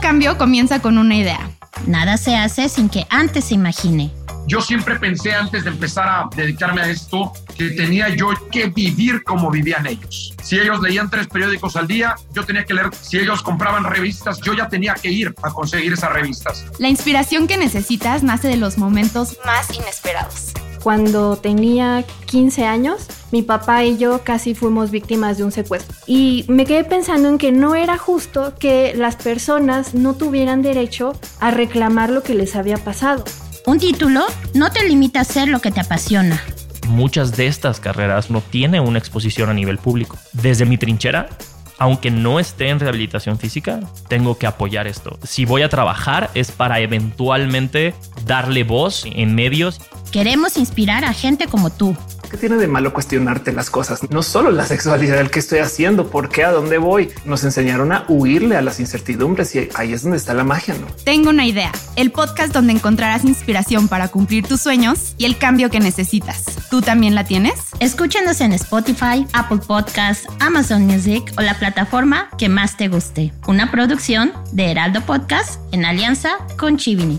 Todo cambio comienza con una idea. Nada se hace sin que antes se imagine. Yo siempre pensé antes de empezar a dedicarme a esto que tenía yo que vivir como vivían ellos. Si ellos leían tres periódicos al día, yo tenía que leer. Si ellos compraban revistas, yo ya tenía que ir a conseguir esas revistas. La inspiración que necesitas nace de los momentos más inesperados. Cuando tenía 15 años, mi papá y yo casi fuimos víctimas de un secuestro. Y me quedé pensando en que no era justo que las personas no tuvieran derecho a reclamar lo que les había pasado. Un título no te limita a hacer lo que te apasiona. Muchas de estas carreras no tienen una exposición a nivel público. Desde mi trinchera, aunque no esté en rehabilitación física, tengo que apoyar esto. Si voy a trabajar es para eventualmente darle voz en medios Queremos inspirar a gente como tú. ¿Qué tiene de malo cuestionarte las cosas? No solo la sexualidad, el que estoy haciendo, por qué, a dónde voy. Nos enseñaron a huirle a las incertidumbres y ahí es donde está la magia, ¿no? Tengo una idea, el podcast donde encontrarás inspiración para cumplir tus sueños y el cambio que necesitas. ¿Tú también la tienes? Escúchanos en Spotify, Apple Podcasts, Amazon Music o la plataforma que más te guste. Una producción de Heraldo Podcast en alianza con Chivini.